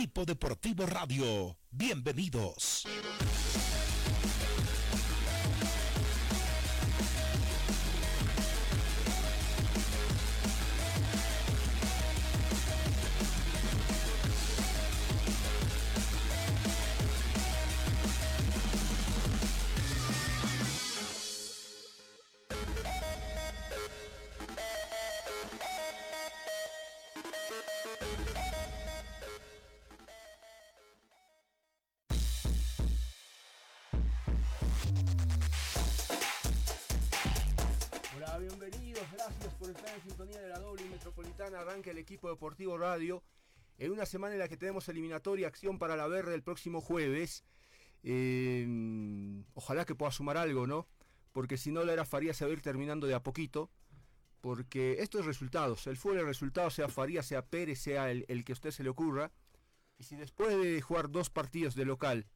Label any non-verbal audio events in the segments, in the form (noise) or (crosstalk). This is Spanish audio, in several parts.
Equipo deportivo radio, bienvenidos. Radio en una semana en la que tenemos eliminatoria acción para la verde el próximo jueves. Eh, ojalá que pueda sumar algo, ¿no? Porque si no, la era Faría se va a ir terminando de a poquito. Porque esto es resultados. El fútbol es resultado, sea Faría, sea Pérez, sea el, el que a usted se le ocurra. Y si después de jugar dos partidos de local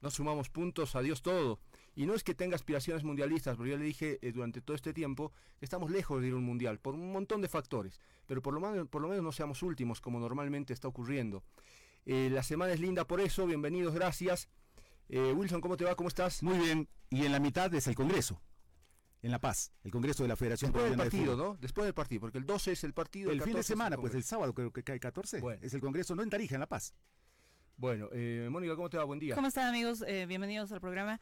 no sumamos puntos, adiós todo. Y no es que tenga aspiraciones mundialistas, porque yo le dije eh, durante todo este tiempo que estamos lejos de ir a un mundial, por un montón de factores. Pero por lo, menos, por lo menos no seamos últimos, como normalmente está ocurriendo. Eh, la semana es linda por eso, bienvenidos, gracias. Eh, Wilson, ¿cómo te va? ¿Cómo estás? Muy bien, y en la mitad es el Congreso, en La Paz, el Congreso de la Federación Después del de partido. ¿no? Después del partido, porque el 12 es el partido. El fin 14 de semana, pues el sábado creo que cae 14, Bueno. es el Congreso, no en Tarija, en La Paz. Bueno, eh, Mónica, ¿cómo te va? Buen día. ¿Cómo están amigos? Eh, bienvenidos al programa.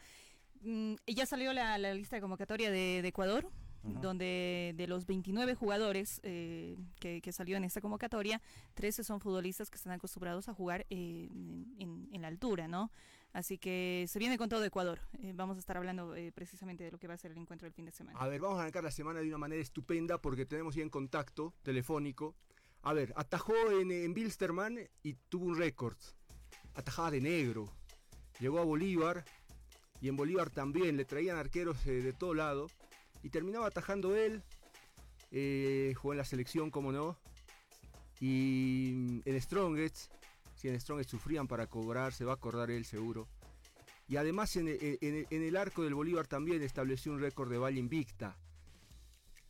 Mm, ya salió la, la lista de convocatoria de, de Ecuador, donde de los 29 jugadores eh, que, que salió en esta convocatoria, 13 son futbolistas que están acostumbrados a jugar eh, en, en- en la altura, ¿no? Así que se viene con todo Ecuador. Eh, vamos a estar hablando eh, precisamente de lo que va a ser el encuentro del fin de semana. A ver, vamos a arrancar la semana de una manera estupenda porque tenemos ya en contacto telefónico. A ver, atajó en, en Bilsterman y tuvo un récord. Atajaba de negro. Llegó a Bolívar y en Bolívar también le traían arqueros eh, de todo lado. Y terminaba atajando él. Eh, jugó en la selección, como no. Y mm, en Strongest, si en Strongest sufrían para cobrar, se va a acordar él seguro. Y además en, en el arco del Bolívar también estableció un récord de Valle Invicta.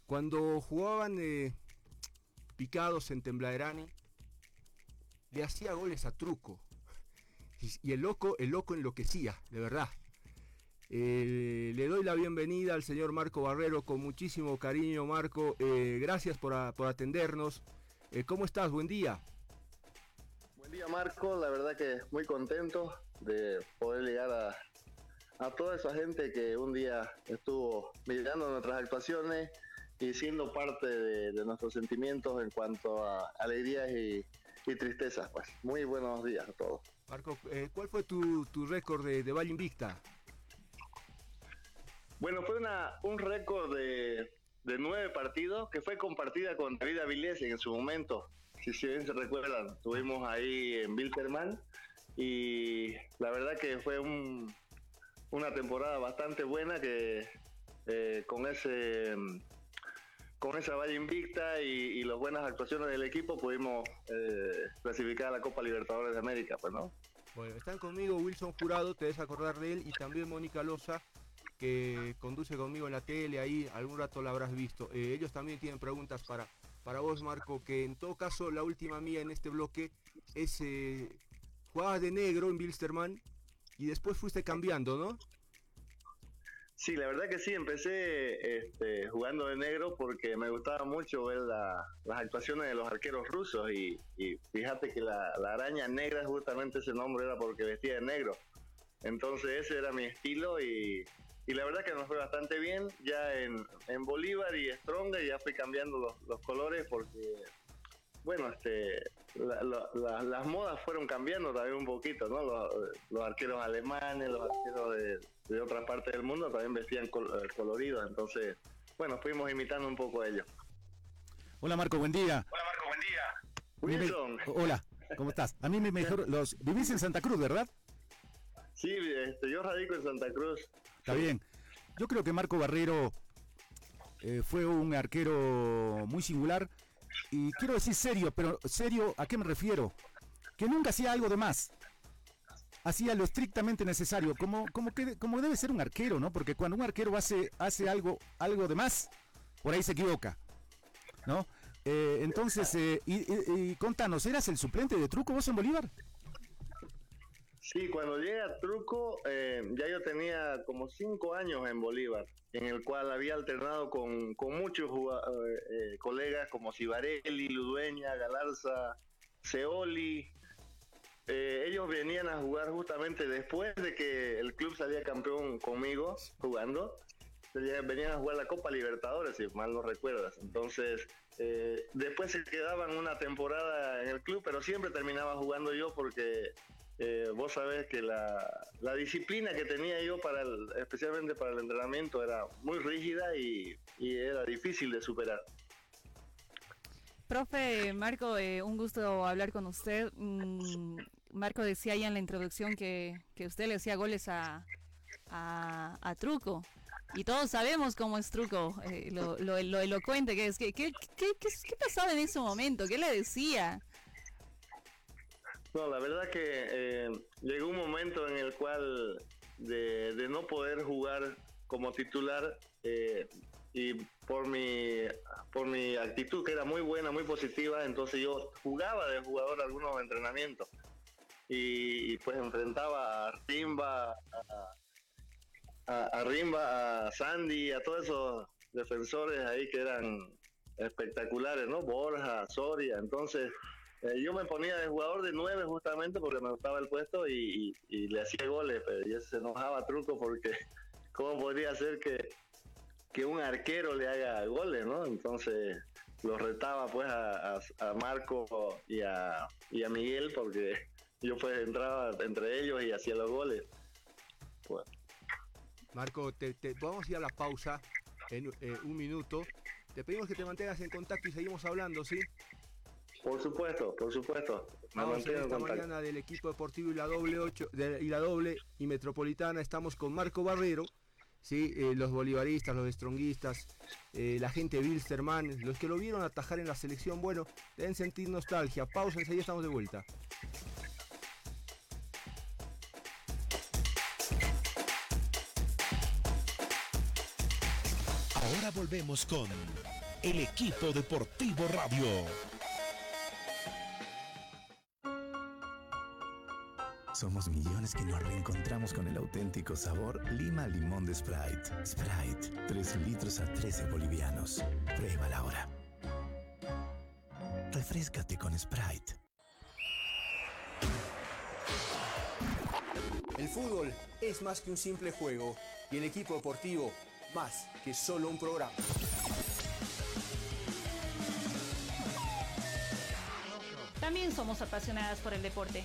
Cuando jugaban eh, picados en Tembladerani, le hacía goles a truco. Y el loco, el loco enloquecía, de verdad. Eh, le doy la bienvenida al señor Marco Barrero con muchísimo cariño, Marco. Eh, gracias por, a- por atendernos. Eh, ¿Cómo estás? Buen día. Buen día Marco, la verdad que muy contento de poder llegar a, a toda esa gente que un día estuvo mirando nuestras actuaciones y siendo parte de, de nuestros sentimientos en cuanto a alegrías y, y tristezas. Pues muy buenos días a todos. Marco, eh, ¿cuál fue tu, tu récord de, de Valle Invicta? Bueno, fue una, un récord de, de nueve partidos que fue compartida con David Avilés en su momento. Si, bien se recuerdan, estuvimos ahí en Bilterman y la verdad que fue un- una temporada bastante buena que eh, con ese con esa valla invicta y, y las buenas actuaciones del equipo pudimos eh, clasificar a la Copa Libertadores de América, pues no. Bueno, están conmigo Wilson Jurado, te debes acordar de él, y también Mónica Loza, que conduce conmigo en la tele, ahí algún rato la habrás visto. Eh, ellos también tienen preguntas para, para vos, Marco, que en todo caso la última mía en este bloque es, eh, jugabas de negro en Bilsterman y después fuiste cambiando, ¿no? Sí, la verdad que sí, empecé este, jugando de negro porque me gustaba mucho ver la- las actuaciones de los arqueros rusos y, y fíjate que la, la araña negra, justamente ese nombre era porque vestía de negro. Entonces ese era mi estilo y, y la verdad que nos fue bastante bien. Ya en, en Bolívar y Strong ya fui cambiando los, los colores porque, bueno, este, la- la- la- las modas fueron cambiando también un poquito, ¿no? Los, los arqueros alemanes, los arqueros de, de otras partes del mundo también vestían col- eh, coloridos, entonces, bueno, fuimos imitando un poco a ellos. Hola Marco, buen día. Hola Marco, buen día. me- Wilson. hola, ¿cómo estás? A mí me mejor los vivís en Santa Cruz, ¿verdad? Sí, este, yo radico en Santa Cruz. Está bien. Yo creo que Marco Barrero eh, fue un arquero muy singular y quiero decir serio, pero serio, ¿a qué me refiero? Que nunca hacía algo de más. Hacía lo estrictamente necesario, como, como, que, como debe ser un arquero, ¿no? Porque cuando un arquero hace, hace algo, algo de más, por ahí se equivoca, ¿no? Eh, entonces, eh, y, y- y contanos, ¿eras el suplente de Truco vos en Bolívar? Sí, cuando llega Truco, eh, ya yo tenía como cinco años en Bolívar, en el cual había alternado con, con muchos eh, eh, colegas como Cibarelli, Ludueña, Galarza, Seoli. Eh, ellos venían a jugar justamente después de que el club salía campeón conmigo jugando. Venían a jugar la Copa Libertadores, si mal no recuerdas. Entonces, después se quedaban una temporada en el club, pero siempre terminaba jugando yo porque eh, vos sabés que la, la disciplina que tenía yo para el- especialmente para el entrenamiento era muy rígida y, era difícil de superar. Profe Marco, eh, un gusto hablar con usted. Mm, Marco decía ya en la introducción que, que usted le hacía goles a, a, a Truco. Y todos sabemos cómo es Truco, eh, lo elocuente que es. ¿Qué, qué, qué, qué, qué pasaba en ese momento? ¿Qué le decía? No, la verdad que eh, llegó un momento en el cual de, de no poder jugar como titular eh, y por mi por mi actitud que era muy buena, muy positiva, entonces yo jugaba de jugador algunos entrenamientos y, y, pues enfrentaba a Rimba, a, a- a Rimba, a Sandy, a todos esos defensores ahí que eran espectaculares, ¿no? Borja, Soria, entonces eh, yo me ponía de jugador de nueve justamente porque me gustaba el puesto y, le hacía goles, pero ya se enojaba truco porque (laughs) cómo podría ser que, que un arquero le haga goles, ¿no? Entonces los retaba pues a, a- Marco y a, y a Miguel porque (laughs) yo pues entraba entre ellos y hacía los goles. Pues, Marco, te, te- vamos a ir a la pausa en eh, un minuto. Te pedimos que te mantengas en contacto y seguimos hablando, ¿sí? Por supuesto, por supuesto. Me Vamos en esta contacto. mañana del equipo deportivo y la doble ocho, de- y la doble y metropolitana estamos con Marco Barrero, sí, Eh, los bolivaristas, los stronguistas, eh, la gente de Bilsterman, los que lo vieron atajar en la selección, bueno, deben sentir nostalgia. Pausa, enseguida estamos de vuelta. Ahora volvemos con el equipo deportivo radio. Somos millones que nos reencontramos con el auténtico sabor Lima Limón de Sprite. Sprite, 3 litros a 13 bolivianos. Pruébala ahora. Refrescate con Sprite. El fútbol es más que un simple juego y el equipo deportivo más que solo un programa. También somos apasionadas por el deporte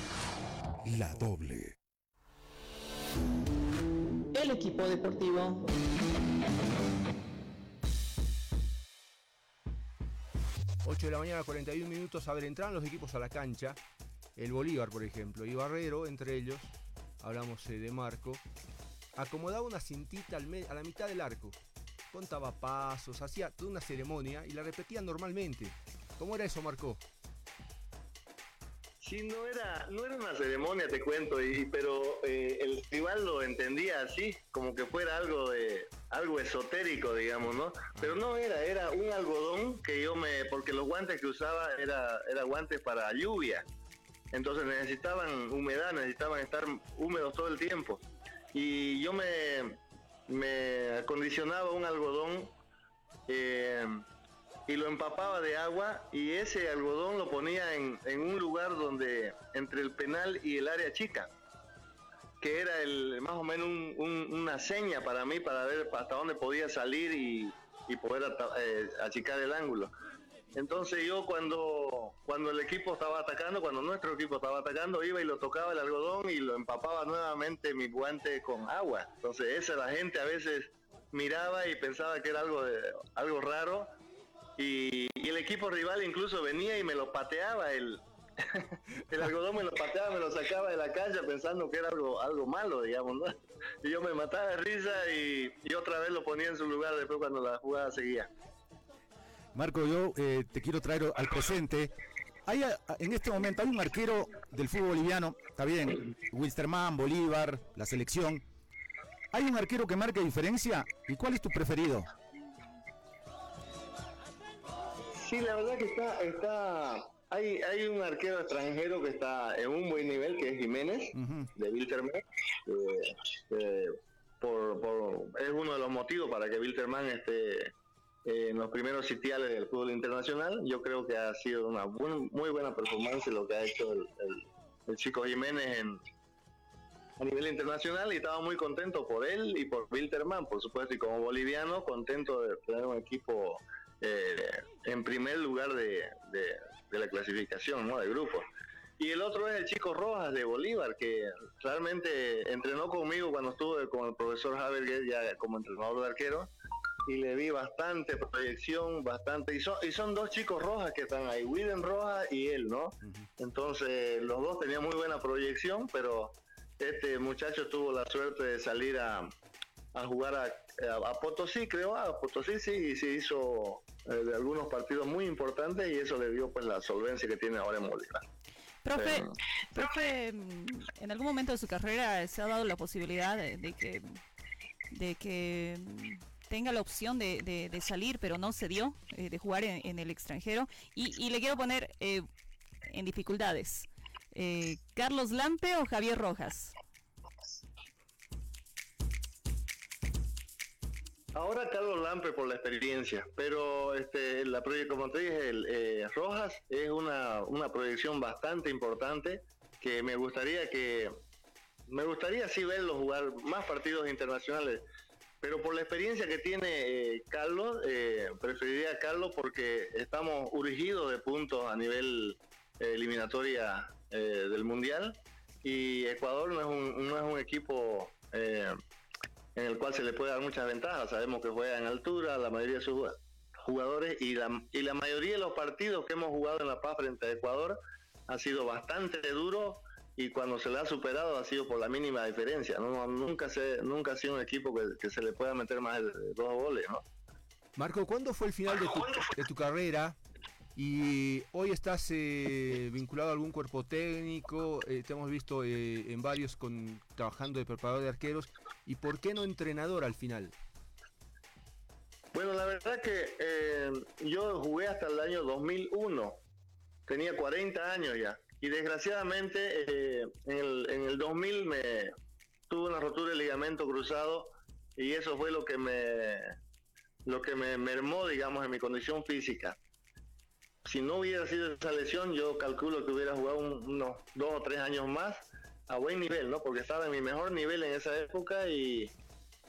La doble. El equipo deportivo. Ocho de la mañana, 41 minutos. A ver, entraron los equipos a la cancha. El Bolívar, por ejemplo, y Barrero, entre ellos, hablamos eh, de Marco, acomodaba una cintita a la mitad del arco. Contaba pasos, hacía toda una ceremonia y la repetía normalmente. ¿Cómo era eso, Marco? Sí, no era, no era una ceremonia, te cuento, y, pero eh, el rival lo entendía así, como que fuera algo de algo esotérico, digamos, ¿no? Pero no era, era un algodón que yo me, porque los guantes que usaba era, era guantes para lluvia, entonces necesitaban humedad, necesitaban estar húmedos todo el tiempo, y yo me, me acondicionaba un algodón eh, y lo empapaba de agua y ese algodón lo ponía en, en un lugar donde entre el penal y el área chica que era el más o menos un- un- una seña para mí para ver hasta dónde podía salir y, poder eh, achicar el ángulo. Entonces yo cuando, cuando el equipo estaba atacando, cuando nuestro equipo estaba atacando, iba y lo tocaba el algodón y lo empapaba nuevamente mi guante con agua. Entonces esa la gente a veces miraba y pensaba que era algo, de, algo raro y, el equipo rival incluso venía y me lo pateaba el, (laughs) el algodón me lo pateaba, me lo sacaba de la cancha pensando que era algo, algo malo, digamos, ¿no? Y yo me mataba de risa y, y otra vez lo ponía en su lugar después cuando la jugada seguía. Marco, yo eh, te quiero traer al presente. Hay, en este momento hay un arquero del fútbol boliviano, está bien, Wilstermann, Bolívar, la selección. ¿Hay un arquero que marque diferencia? ¿Y cuál es tu preferido? Sí, la verdad que está, está, hay, hay un arquero extranjero que está en un buen nivel, que es Jiménez, de Wilterman. eh, eh, por, por- es uno de los motivos para que Wilterman esté eh, en los primeros sitiales del fútbol internacional. Yo creo que ha sido una buen- muy buena performance lo que ha hecho el, el- el chico Jiménez en, a nivel internacional y estaba muy contento por él y por Wilterman, por supuesto, y como boliviano, contento de tener un equipo eh, en primer lugar de, de- de la clasificación, ¿no? De grupo. Y el otro es el chico Rojas de Bolívar, que realmente entrenó conmigo cuando estuve con el profesor Haberger ya como entrenador de arquero y le vi bastante proyección, bastante. Y son, y son dos chicos Rojas que están ahí, William Rojas y él, ¿no? Entonces los dos tenían muy buena proyección, pero este muchacho tuvo la suerte de salir a, a jugar a, a- a Potosí, creo, a Potosí sí, y se hizo de algunos partidos muy importantes y eso le dio pues la solvencia que tiene ahora en Bolívar. Profe, Eh, profe, mm, en algún momento de su carrera se ha dado la posibilidad de, de que de que mm, tenga la opción de, de- de salir, pero no se dio, eh, de jugar en, en el extranjero. Y, y le quiero poner eh, en dificultades. Eh, ¿Carlos Lampe o Javier Rojas? Ahora Carlos Lampe por la experiencia, pero este, la como te dije, el, eh, Rojas es una, una proyección bastante importante que me gustaría que me gustaría sí verlo jugar más partidos internacionales, pero por la experiencia que tiene eh, Carlos, eh, preferiría Carlos porque estamos urgidos de puntos a nivel eliminatoria del mundial y Ecuador no es un, no es un equipo en el cual se le puede dar muchas ventajas. Sabemos que juega en altura, la mayoría de sus jugad- jugadores y la, y la mayoría de los partidos que hemos jugado en La Paz frente a Ecuador ha sido bastante duro y cuando se le ha superado ha sido por la mínima diferencia. ¿no? No, nunca, se, nunca ha sido un equipo que, que se le pueda meter más de dos goles. ¿no? Marco, ¿cuándo fue el final de tu, de tu carrera? Y hoy estás eh, vinculado a algún cuerpo técnico, eh, te hemos visto eh, en varios con, trabajando de preparador de arqueros. ¿Y por qué no entrenador al final? Bueno, la verdad que eh, yo jugué hasta el año 2001. Tenía 40 años ya. Y desgraciadamente eh, en, el, en el 2000 me tuve una rotura de ligamento cruzado y eso fue lo que me lo que me mermó, digamos, en mi condición física. Si no hubiera sido esa lesión, yo calculo que hubiera jugado un- unos dos o tres años más a buen nivel, ¿no? Porque estaba en mi mejor nivel en esa época y,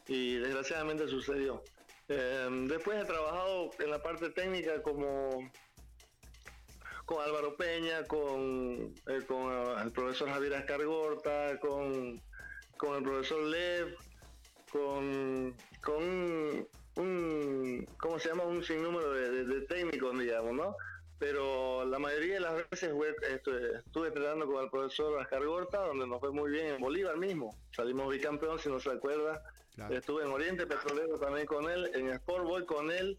y desgraciadamente sucedió. Eh, después he trabajado en la parte técnica como con Álvaro Peña, con, eh, eh, el profesor Javier Ascargorta, con, con el profesor Lev, con, con un, un- ¿cómo se llama? Un sinnúmero de, de- de técnicos, digamos, ¿no? Pero la mayoría de las veces fue- estu- estuve entrenando con el profesor Ascargorta, donde nos fue muy bien en Bolívar mismo. Salimos bicampeón, si no se acuerda. Claro. Estuve en Oriente Petrolero también con él, en Sport Boy con él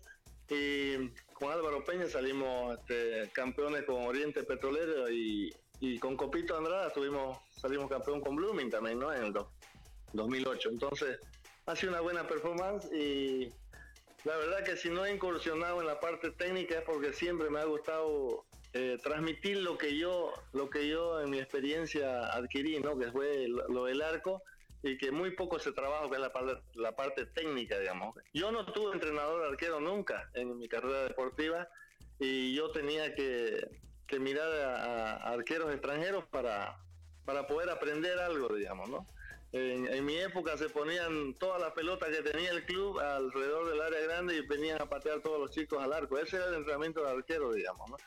y con Álvaro Peña salimos este, campeones con Oriente Petrolero y, y con Copito Andrada tuvimos, salimos campeón con Blooming también, ¿no? En el do- 2008. Entonces, ha sido una buena performance y la verdad que si no he incursionado en la parte técnica es porque siempre me ha gustado eh, transmitir lo que yo lo que yo en mi experiencia adquirí, ¿no? Que fue lo, del arco y que muy poco se trabaja que es la parte, la parte técnica, digamos. Yo no tuve entrenador arquero nunca en mi carrera deportiva y yo tenía que, que mirar a, a arqueros extranjeros para, para poder aprender algo, digamos, ¿no? En, mi época se ponían todas las pelotas que tenía el club alrededor del área grande y venían a patear todos los chicos al arco. Ese era el entrenamiento de arquero, digamos. ¿no?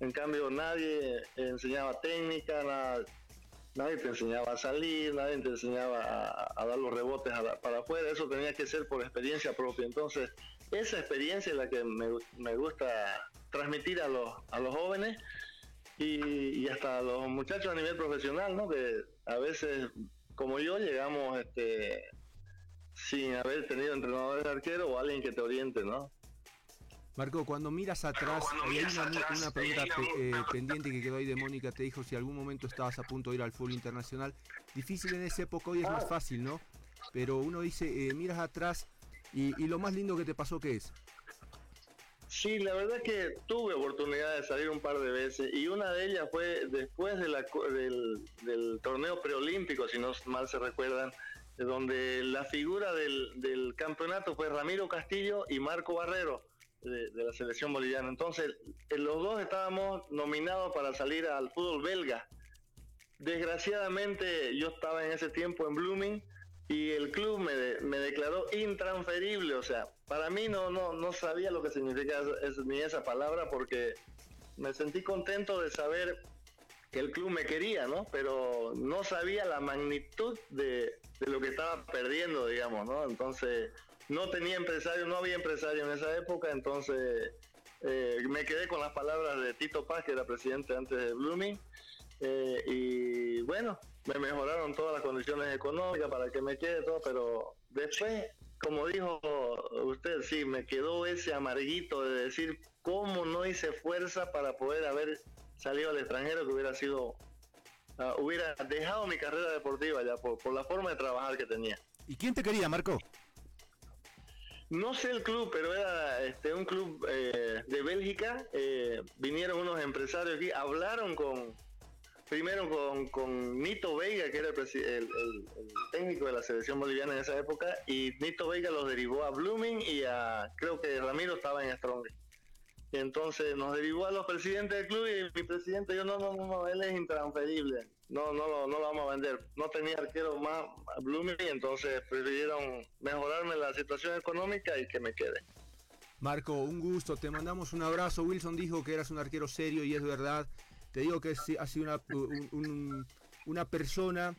En cambio, nadie enseñaba técnica, nadie te enseñaba a salir, nadie te enseñaba a, dar los rebotes para afuera. Eso tenía que ser por experiencia propia. Entonces, esa experiencia es la que me, gusta transmitir a los, a los jóvenes y, y, hasta a los muchachos a nivel profesional, ¿no? Que a veces como yo llegamos este, sin haber tenido entrenadores de arquero o alguien que te oriente, ¿no? Marco, cuando miras atrás, hay una, pregunta eh, pendiente que quedó ahí de Mónica, te dijo si algún momento estabas a punto de ir al fútbol internacional. Difícil en esa época, hoy es más fácil, ¿no? Pero uno dice, eh, miras atrás y, lo más lindo que te pasó, ¿qué es? Sí, la verdad que tuve oportunidad de salir un par de veces y una de ellas fue después de del, torneo preolímpico, si no mal se recuerdan, donde la figura del, campeonato fue Ramiro Castillo y Marco Barrero de, la selección boliviana. Entonces, los dos estábamos nominados para salir al fútbol belga. Desgraciadamente yo estaba en ese tiempo en Blooming y el club me, me declaró intransferible, o sea, para mí no, no, no sabía lo que significa ni esa palabra porque me sentí contento de saber que el club me quería, ¿no? Pero no sabía la magnitud de, lo que estaba perdiendo, digamos, ¿no? Entonces, no tenía empresario, no había empresario en esa época, entonces eh, me quedé con las palabras de Tito Paz, que era presidente antes de Blooming, eh, y bueno, me mejoraron todas las condiciones económicas para que me quede todo, pero después como dijo usted, sí, me quedó ese amarguito de decir cómo no hice fuerza para poder haber salido al extranjero que hubiera sido, ah, hubiera dejado mi carrera deportiva ya por, la forma de trabajar que tenía. ¿Y quién te quería, Marco? No sé el club, pero era este, un club eh, de Bélgica. Eh, vinieron unos empresarios aquí, hablaron con, primero con, con Nito Veiga, que era el, técnico de la selección boliviana en esa época, y Nito Veiga los derivó a Blooming y a, creo que Ramiro estaba en Strong. Y entonces nos derivó a los presidentes del club y mi presidente yo no, no, no, él es intransferible, no, no, no, lo vamos a vender. No tenía arquero más Blooming y entonces prefirieron mejorarme la situación económica y que me quede. Marco, un gusto, te mandamos un abrazo. Wilson dijo que eras un arquero serio y es verdad. Te digo que ha sido una, persona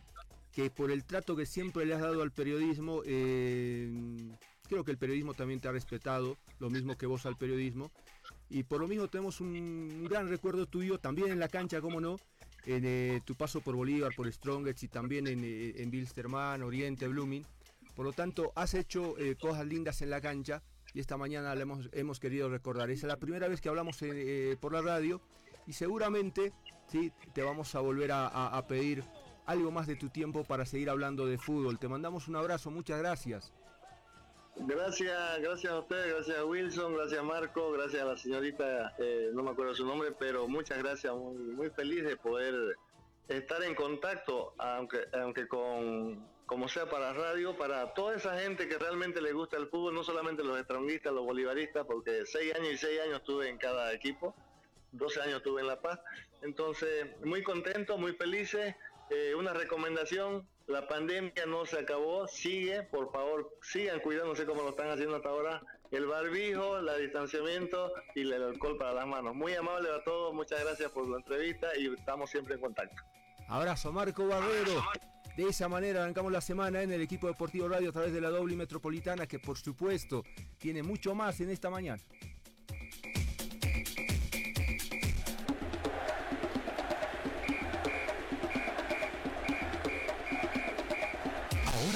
que por el trato que siempre le has dado al periodismo, eh, creo que el periodismo también te ha respetado, lo mismo que vos al periodismo. Y por lo mismo tenemos un gran recuerdo tuyo, también en la cancha, como no, en eh, tu paso por Bolívar, por Strongest y también en, eh, en Bilsterman, Oriente, Blooming. Por lo tanto, has hecho cosas lindas en la cancha y esta mañana la hemos, hemos querido recordar. Es la primera vez que hablamos por la radio y seguramente ¿sí? te vamos a volver a, pedir algo más de tu tiempo para seguir hablando de fútbol. Te mandamos un abrazo, muchas gracias. Gracias, gracias a ustedes, gracias a Wilson, gracias a Marco, gracias a la señorita, eh, no me acuerdo su nombre, pero muchas gracias, muy, muy feliz de poder estar en contacto, aunque, aunque con, como sea para radio, para toda esa gente que realmente le gusta el fútbol, no solamente los estronguistas, los bolivaristas, porque seis años y seis años estuve en cada equipo, 12 años estuve en La Paz. Entonces, muy contento, muy felices. Eh, una recomendación, la pandemia no se acabó, sigue, por favor, sigan cuidándose como lo están haciendo hasta ahora. El barbijo, el distanciamiento y el alcohol para las manos. Muy amable a todos, muchas gracias por la entrevista y estamos siempre en contacto. Abrazo, Marco Barrero. De esa manera arrancamos la semana en el equipo deportivo radio a través de la doble metropolitana que por supuesto tiene mucho más en esta mañana.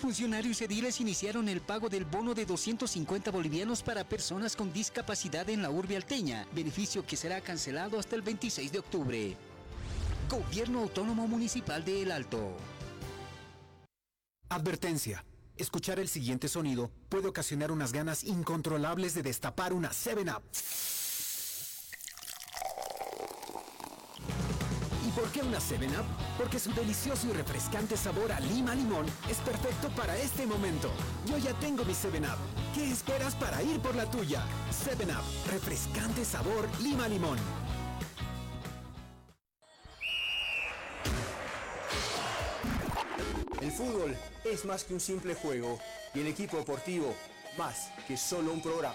Funcionarios ediles iniciaron el pago del bono de 250 bolivianos para personas con discapacidad en la urbe alteña, beneficio que será cancelado hasta el 26 de octubre. Gobierno Autónomo Municipal de El Alto. Advertencia. Escuchar el siguiente sonido puede ocasionar unas ganas incontrolables de destapar una 7-Up. ¿Y por qué una 7-Up? Porque su delicioso y refrescante sabor a lima limón es perfecto para este momento. Yo ya tengo mi 7-Up. ¿Qué esperas para ir por la tuya? 7-Up, refrescante sabor lima limón. El fútbol es más que un simple juego y el equipo deportivo más que solo un programa.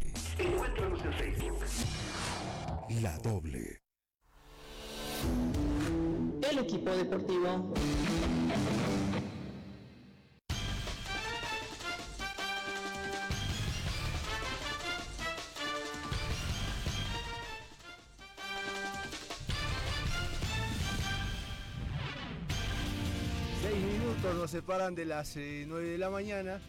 Encuéntranos en Facebook. La Doble. El equipo deportivo. Seis minutos nos separan de las eh, 9 de la mañana.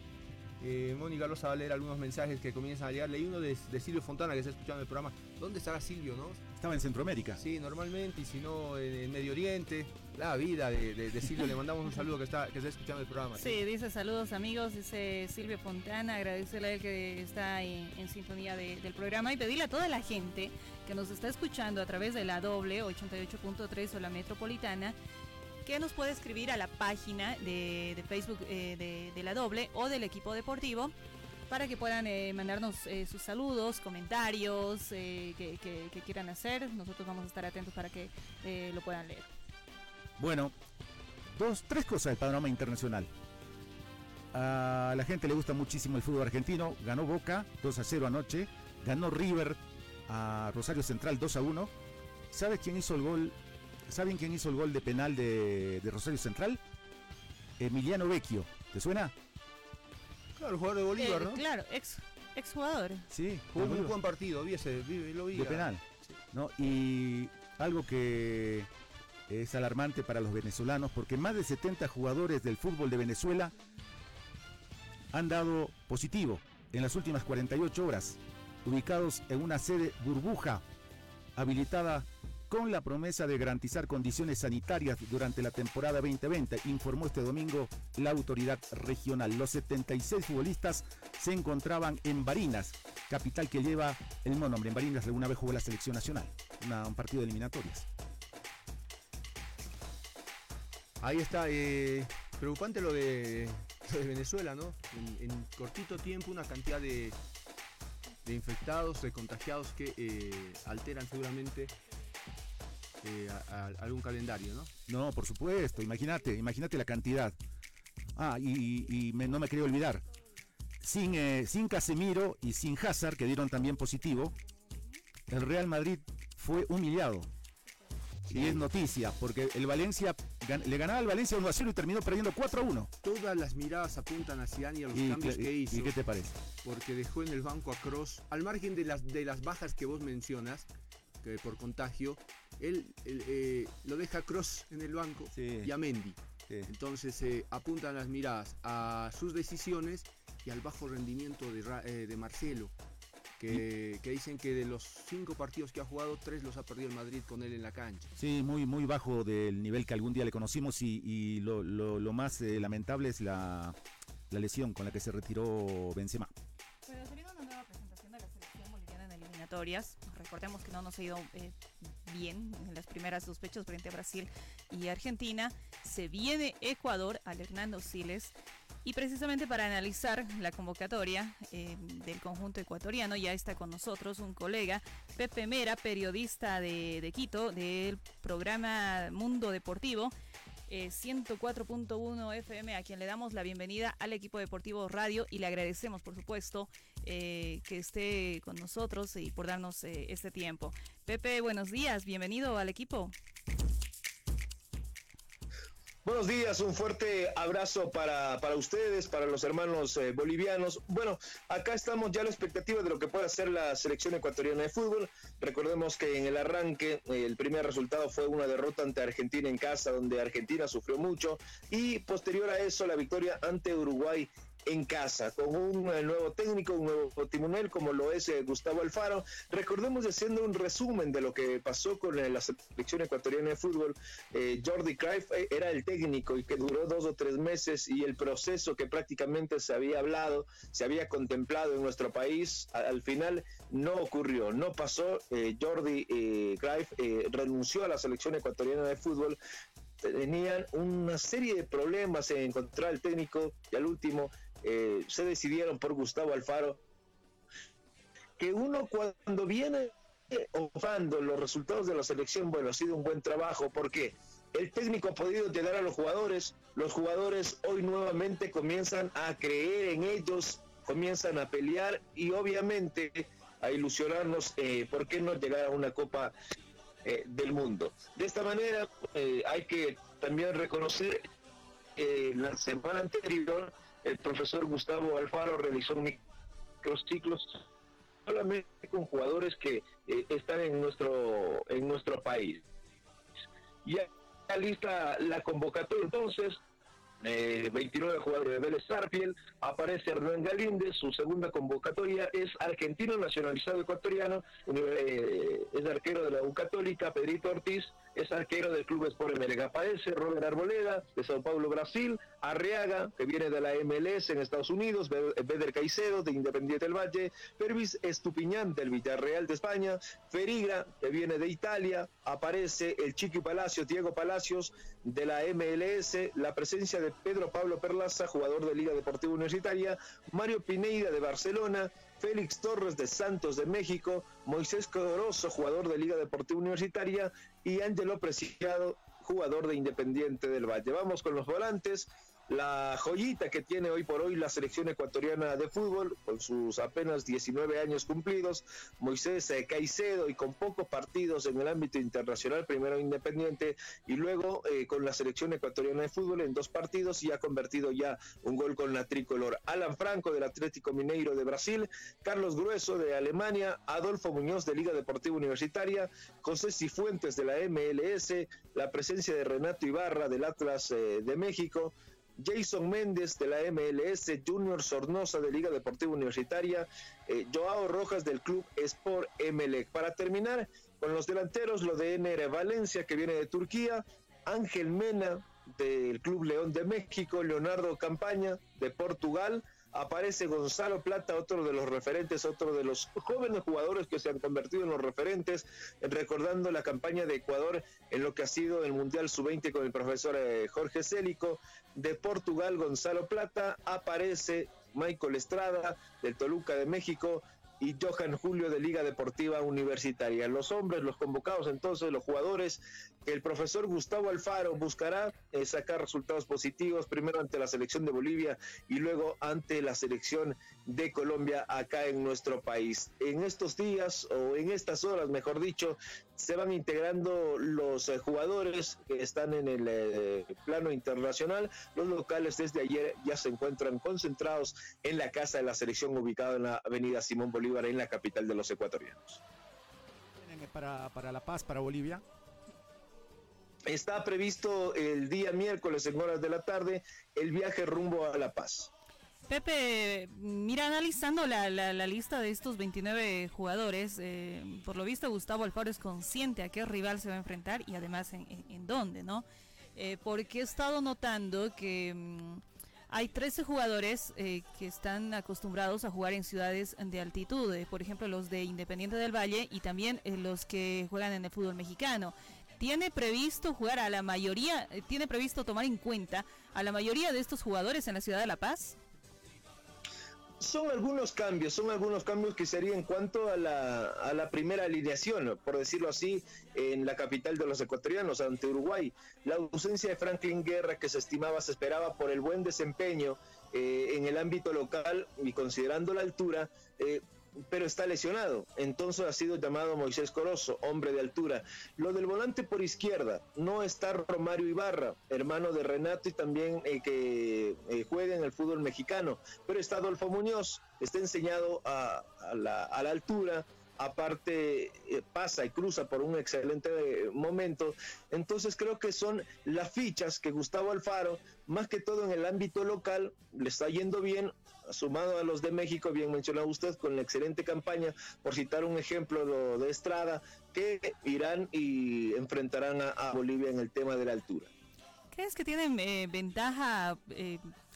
Eh, Mónica Rosa va a leer algunos mensajes que comienzan a llegar. Leí uno de, de Silvio Fontana que está escuchando el programa. ¿Dónde estará Silvio, no? Estaba en Centroamérica. Sí, normalmente, y si no, en, en Medio Oriente. La vida de, de- de Silvio. Le mandamos un saludo que está, que está escuchando el programa. Sí, dice saludos amigos, dice Silvia Fontana, agradecerle a él que está en, en sintonía de- del programa y pedirle a toda la gente que nos está escuchando a través de la doble 88.3 o la metropolitana que nos puede escribir a la página de, Facebook eh, de, la doble o del equipo deportivo para que puedan eh, mandarnos eh, sus saludos, comentarios que, que- quieran hacer. Nosotros vamos a estar atentos para que lo puedan leer. Bueno, dos, tres cosas del panorama internacional. A la gente le gusta muchísimo el fútbol argentino. Ganó Boca 2 a 0 anoche. Ganó River a Rosario Central 2 a 1. ¿Sabes quién hizo el gol? ¿Saben quién hizo el gol de penal de, de Rosario Central? Emiliano Vecchio. ¿Te suena? Claro, el jugador de Bolívar, Eh, ¿no? Claro, ex, ex jugador. Sí. Jugó un buen partido, vi ese, vi- lo vi. de penal. ¿no? Y algo que es alarmante para los venezolanos, porque más de 70 jugadores del fútbol de Venezuela han dado positivo en las últimas 48 horas, ubicados en una sede burbuja habilitada con la promesa de garantizar condiciones sanitarias durante la temporada 2020, informó este domingo la autoridad regional. Los 76 futbolistas se encontraban en Barinas, capital que lleva el mismo nombre. En Barinas alguna vez jugó la selección nacional, un partido de eliminatorias. Ahí está, eh, preocupante lo de, Venezuela, ¿no? En, cortito tiempo una cantidad de, de infectados, de contagiados que eh, alteran seguramente eh, a- a- algún calendario, ¿no? No, por supuesto, imagínate, imagínate la cantidad. Ah, y, y me- no me quería olvidar. Sin, eh, sin Casemiro y sin Hazard, que dieron también positivo, el Real Madrid fue humillado. Y es noticia, porque el Valencia gan- le ganaba al Valencia 1 a 0 y terminó perdiendo 4 a 1. Todas las miradas apuntan hacia Ani a los ¿Y, cambios que y- hizo. y qué te parece? porque dejó en el banco a Cross, al margen de las, de las bajas que vos mencionas, que por contagio, él, él, eh, lo deja a Cross en el banco y a Mendy. Entonces eh, apuntan las miradas a sus decisiones y al bajo rendimiento de, eh, de Marcelo, que, que dicen que de los cinco partidos que ha jugado, tres los ha perdido el Madrid con él en la cancha. Sí, muy, muy bajo del nivel que algún día le conocimos y, y lo, lo- lo más eh, lamentable es la, la lesión con la que se retiró Benzema. Pero se viene una nueva presentación de la selección boliviana en eliminatorias. Recordemos que no nos ha ido eh, bien en las primeras dos fechas frente a Brasil y Argentina. Se viene Ecuador al Hernando Siles. Y precisamente para analizar la convocatoria eh, del conjunto ecuatoriano, ya está con nosotros un colega, Pepe Mera, periodista de, Quito, del programa Mundo Deportivo. eh, 104.1 FM, a quien le damos la bienvenida al equipo deportivo radio y le agradecemos, por supuesto, eh, que esté con nosotros y por darnos eh, este tiempo. Pepe, buenos días, bienvenido al equipo. Buenos días, un fuerte abrazo para, para ustedes, para los hermanos eh, bolivianos. Bueno, acá estamos ya a la expectativa de lo que puede hacer la selección ecuatoriana de fútbol. Recordemos que en el arranque eh, el primer resultado fue una derrota ante Argentina en casa, donde Argentina sufrió mucho, y posterior a eso la victoria ante Uruguay en casa, con un eh, nuevo técnico, un nuevo timonel como lo es eh, Gustavo Alfaro. Recordemos haciendo un resumen de lo que pasó con eh, la selección ecuatoriana de fútbol. Jordi Cruyff era el técnico y que duró dos o tres meses y el proceso que prácticamente se había hablado, se había contemplado en nuestro país, al final no ocurrió, no pasó. Eh, Jordi eh, renunció a la selección ecuatoriana de fútbol tenían una serie de problemas en encontrar el técnico y al último eh, se decidieron por Gustavo Alfaro que uno cuando viene observando los resultados de la selección, bueno, ha sido un buen trabajo porque el técnico ha podido llegar a los jugadores, los jugadores hoy nuevamente comienzan a creer en ellos, comienzan a pelear y obviamente a ilusionarnos, eh, ¿por qué no llegar a una Copa eh, del Mundo? De esta manera eh, hay que también reconocer la semana anterior el profesor Gustavo Alfaro realizó microciclos solamente con jugadores que eh, están en nuestro en nuestro país. Ya lista la convocatoria entonces. eh, 29 jugadores de Vélez Sarfield, aparece Hernán Galíndez, su segunda convocatoria es argentino nacionalizado ecuatoriano, eh, es arquero de la U Católica, Pedrito Ortiz, es arquero del Club Sport MLG. Aparece Robert Arboleda, de Sao Paulo, Brasil, Arriaga, que viene de la MLS en Estados Unidos, Be- Beder Caicedo, de Independiente del Valle, Pervis Estupiñán, del Villarreal de España, Ferigra, que viene de Italia, aparece el Chiqui Palacios, Diego Palacios, de la MLS, la presencia de Pedro Pablo Perlaza, jugador de Liga Deportiva Universitaria, Mario Pineida, de Barcelona, Félix Torres de Santos de México, Moisés Codoroso, jugador de Liga Deportiva Universitaria, y Ángelo Preciado, jugador de Independiente del Valle. Vamos con los volantes. La joyita que tiene hoy por hoy la selección ecuatoriana de fútbol, con sus apenas 19 años cumplidos, Moisés eh, Caicedo y con pocos partidos en el ámbito internacional, primero Independiente y luego eh, con la selección ecuatoriana de fútbol en dos partidos y ha convertido ya un gol con la tricolor. Alan Franco del Atlético Mineiro de Brasil, Carlos Grueso de Alemania, Adolfo Muñoz de Liga Deportiva Universitaria, José Cifuentes de la MLS, la presencia de Renato Ibarra del Atlas eh, de México, Jason Méndez de la MLS, Junior Sornosa de Liga Deportiva Universitaria, eh, Joao Rojas del Club Sport Emelec. Para terminar con los delanteros, lo de Ener Valencia que viene de Turquía, Ángel Mena del Club León de México, Leonardo Campaña de Portugal, aparece Gonzalo Plata, otro de los referentes, otro de los jóvenes jugadores que se han convertido en los referentes, recordando la campaña de Ecuador en lo que ha sido el Mundial Sub-20 con el profesor eh, Jorge Célico, de Portugal Gonzalo Plata, aparece Michael Estrada del Toluca de México y Johan Julio de Liga Deportiva Universitaria. Los hombres, los convocados entonces, los jugadores, el profesor Gustavo Alfaro buscará eh, sacar resultados positivos, primero ante la selección de Bolivia y luego ante la selección de Colombia acá en nuestro país. En estos días, o en estas horas, mejor dicho, se van integrando los eh, jugadores que están en el eh, plano internacional. Los locales desde ayer ya se encuentran concentrados en la casa de la selección ubicada en la avenida Simón Bolívar, en la capital de los ecuatorianos. Para, para La Paz, para Bolivia. Está previsto el día miércoles en horas de la tarde el viaje rumbo a La Paz. Pepe, mira, analizando la, la, lista de estos 29 jugadores, eh, por lo visto Gustavo Alfaro es consciente a qué rival se va a enfrentar y además en, en, dónde, ¿no? Eh, porque he estado notando que mm, hay 13 jugadores eh, que están acostumbrados a jugar en ciudades de altitud, por ejemplo los de Independiente del Valle y también los que juegan en el fútbol mexicano. ¿Tiene previsto jugar a la mayoría, tiene previsto tomar en cuenta a la mayoría de estos jugadores en la ciudad de La Paz? son algunos cambios, son algunos cambios que serían en cuanto a la, a la primera alineación, por decirlo así, en la capital de los ecuatorianos, ante Uruguay. La ausencia de Franklin Guerra, que se estimaba, se esperaba por el buen desempeño eh, en el ámbito local y considerando la altura, eh, pero está lesionado. Entonces ha sido llamado Moisés Corozo, hombre de altura. Lo del volante por izquierda, no está Romario Ibarra, hermano de Renato y también eh, que eh, juega en el fútbol mexicano, pero está Adolfo Muñoz, está enseñado a, la, altura aparte eh, pasa y cruza por un excelente momento. Entonces creo que son las fichas que Gustavo Alfaro, más que todo en el ámbito local, le está yendo bien, sumado a los de México, bien mencionado usted, con la excelente campaña, por citar un ejemplo de Estrada, que irán y enfrentarán a, Bolivia en el tema de la altura. ¿Crees que tienen eh, ventaja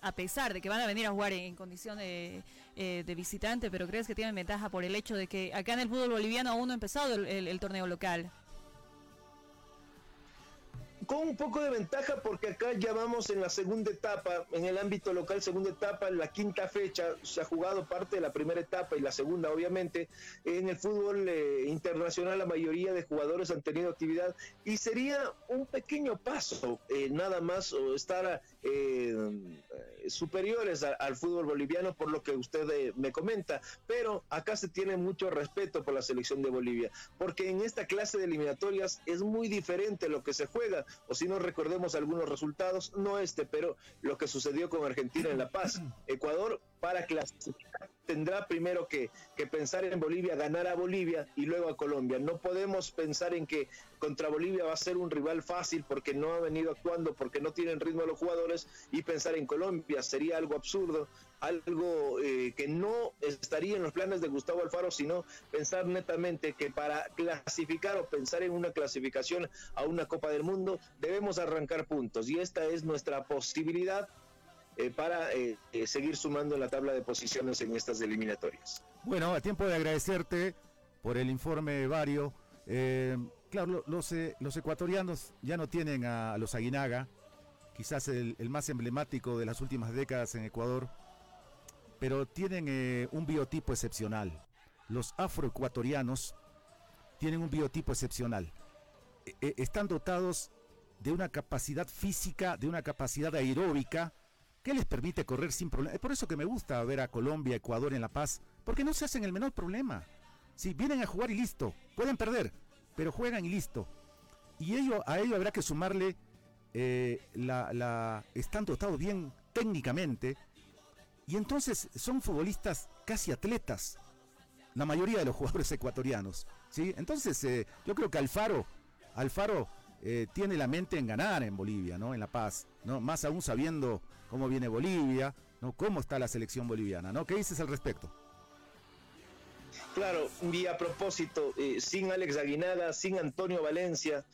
a pesar de que van a venir a jugar en, condición de, eh, de, visitante, pero crees que tienen ventaja por el hecho de que acá en el fútbol boliviano aún no ha empezado el torneo local? Con un poco de ventaja porque acá ya vamos en la segunda etapa, en el ámbito local, segunda etapa, la quinta fecha, se ha jugado parte de la primera etapa y la segunda, obviamente. En el fútbol eh, internacional la mayoría de jugadores han tenido actividad y sería un pequeño paso, eh, nada más, estar eh, superiores al fútbol boliviano por lo que usted me comenta, pero acá se tiene mucho respeto por la selección de Bolivia, porque en esta clase de eliminatorias es muy diferente lo que se juega o si no recordemos algunos resultados, no este, pero lo que sucedió con Argentina en La Paz. Ecuador para clasificar tendrá primero que, que, pensar en Bolivia, ganar a Bolivia y luego a Colombia. No podemos pensar en que contra Bolivia va a ser un rival fácil porque no ha venido actuando, porque no tienen ritmo los jugadores y pensar en Colombia sería algo absurdo, algo eh, que no estaría en los planes de Gustavo Alfaro, sino pensar netamente que para clasificar o pensar en una clasificación a una Copa del Mundo debemos arrancar puntos y esta es nuestra posibilidad eh, para eh, eh, seguir sumando la tabla de posiciones en estas eliminatorias. Bueno, a tiempo de agradecerte por el informe Vario. claro, los, los ecuatorianos ya no tienen a, los Aguinaga, quizás el, más emblemático de las últimas décadas en Ecuador, pero tienen un biotipo excepcional. Los afroecuatorianos tienen un biotipo excepcional. están dotados de una capacidad física, de una capacidad aeróbica, que les permite correr sin problema. Es por eso que me gusta ver a Colombia, Ecuador en La Paz, porque no se hacen el menor problema. Si vienen a jugar y listo, pueden perder, pero juegan y listo. Y ello, a ello habrá que sumarle, eh, la, están dotados bien técnicamente, y entonces son futbolistas casi atletas, la mayoría de los jugadores (laughs) ecuatorianos. ¿sí? Entonces eh, yo creo que Alfaro, Alfaro eh, tiene la mente en ganar en Bolivia, ¿no? En La Paz, ¿no? Más aún sabiendo cómo viene Bolivia, ¿no? Cómo está la selección boliviana, ¿no? ¿Qué dices al respecto? Claro, y a propósito, eh, sin Alex Aguinaga, sin Antonio Valencia,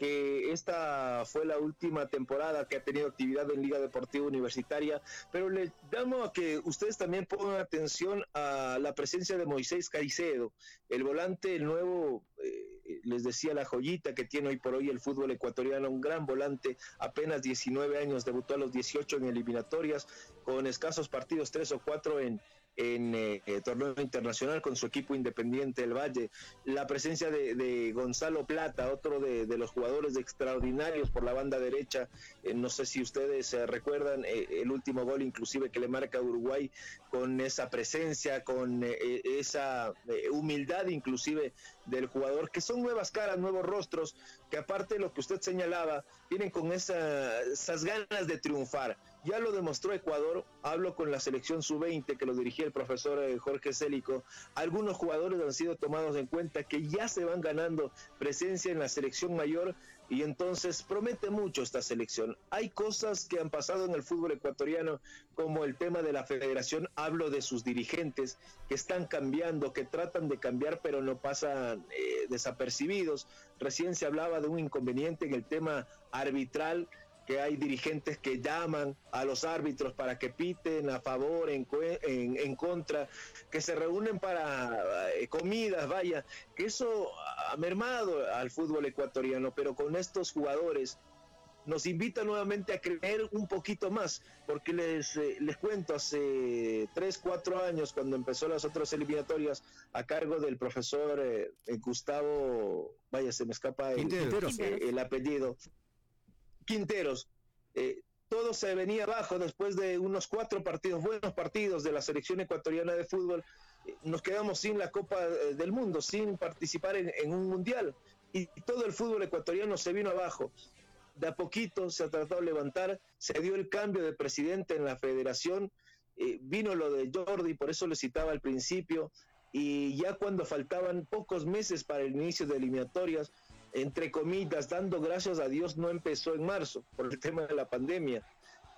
que esta fue la última temporada que ha tenido actividad en Liga Deportiva Universitaria, pero le damos a que ustedes también pongan atención a la presencia de Moisés Caicedo, el volante, el nuevo, eh, les decía la joyita que tiene hoy por hoy el fútbol ecuatoriano, un gran volante, apenas 19 años, debutó a los 18 en eliminatorias, con escasos partidos, tres o cuatro en, en eh, torneo internacional con su equipo independiente del Valle. La presencia de, Gonzalo Plata, otro de, los jugadores extraordinarios por la banda derecha. Eh, no sé si ustedes se recuerdan eh, el último gol inclusive que le marca Uruguay con esa presencia, con esa humildad inclusive del jugador, que son nuevas caras, nuevos rostros, que aparte de lo que usted señalaba, vienen con esas ganas de triunfar. Ya lo demostró Ecuador, hablo con la selección sub-20 que lo dirigía el profesor eh, Jorge Célico. Algunos jugadores han sido tomados en cuenta que ya se van ganando presencia en la selección mayor y entonces promete mucho esta selección. Hay cosas que han pasado en el fútbol ecuatoriano, como el tema de la federación, hablo de sus dirigentes que están cambiando, que tratan de cambiar pero no pasan eh, desapercibidos. Recién se hablaba de un inconveniente en el tema arbitral que hay dirigentes que llaman a los árbitros para que piten a favor, en, en, contra, que se reúnen para eh, comidas, vaya, que eso ha mermado al fútbol ecuatoriano, pero con estos jugadores nos invita nuevamente a creer un poquito más, porque les, eh, les cuento, hace tres, cuatro años, cuando empezó las otras eliminatorias, a cargo del profesor eh, Gustavo, vaya, se me escapa el, el apellido, Quinteros. Eh, todo se venía abajo después de unos cuatro partidos, buenos partidos de la selección ecuatoriana de fútbol. Eh, nos quedamos sin la Copa eh, del Mundo, sin participar en, un mundial. Y todo el fútbol ecuatoriano se vino abajo. De a poquito se ha tratado de levantar, se dio el cambio de presidente en la federación, vino lo de Jordi, por eso le citaba al principio, y ya cuando faltaban pocos meses para el inicio de eliminatorias, entre comillas, dando gracias a Dios, no empezó en marzo por el tema de la pandemia.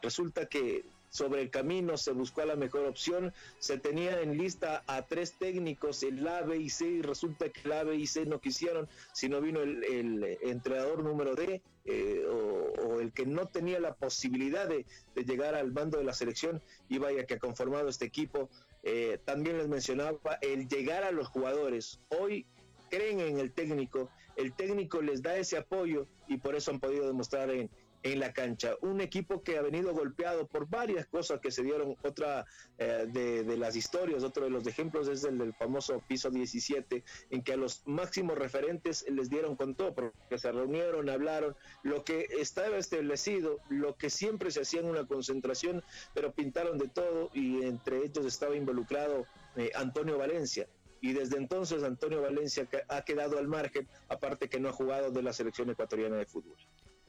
Resulta que sobre el camino se buscó la mejor opción, se tenía en lista a tres técnicos, el A, B y C, y resulta que el A, B y C no quisieron, sino vino el, entrenador número D, eh, o, el que no tenía la posibilidad de, llegar al mando de la selección, y vaya que ha conformado este equipo. Eh, también les mencionaba el llegar a los jugadores. Hoy creen en el técnico el técnico les da ese apoyo y por eso han podido demostrar en, en la cancha. Un equipo que ha venido golpeado por varias cosas que se dieron. Otra eh, de, las historias, otro de los ejemplos es el del famoso piso 17, en que a los máximos referentes les dieron con todo, porque se reunieron, hablaron, lo que estaba establecido, lo que siempre se hacía en una concentración, pero pintaron de todo y entre ellos estaba involucrado eh, Antonio Valencia y desde entonces Antonio Valencia ha quedado al margen, aparte que no ha jugado de la selección ecuatoriana de fútbol.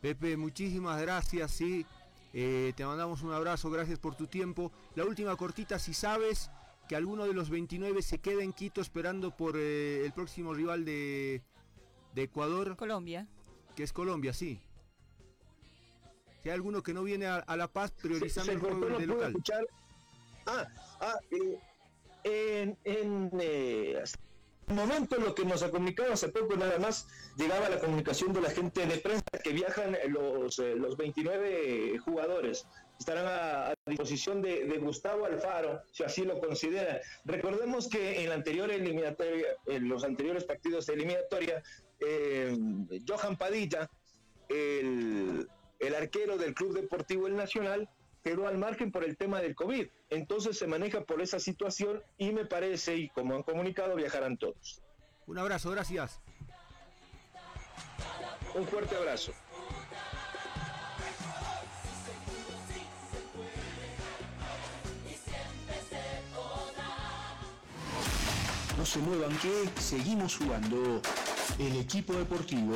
Pepe, muchísimas gracias, sí, eh, te mandamos un abrazo, gracias por tu tiempo. La última cortita, si sabes que alguno de los 29 se queda en Quito esperando por eh, el próximo rival de, Ecuador. Colombia. Que es Colombia, sí. Si hay alguno que no viene a, La Paz priorizando el juego de local. Ah, ah, eh, en, en eh, momento lo que nos ha comunicado hace poco nada más llegaba la comunicación de la gente de prensa que viajan los, eh, los 29 jugadores estarán a, disposición de, Gustavo Alfaro, si así lo considera. Recordemos que en la anterior eliminatoria, en los anteriores partidos de eliminatoria, eh, Johan Padilla, el, el arquero del Club Deportivo El Nacional, quedó al margen por el tema del COVID. Entonces se maneja por esa situación y me parece, y como han comunicado, viajarán todos. Un abrazo, gracias. Un fuerte abrazo. No se muevan que seguimos jugando el equipo deportivo.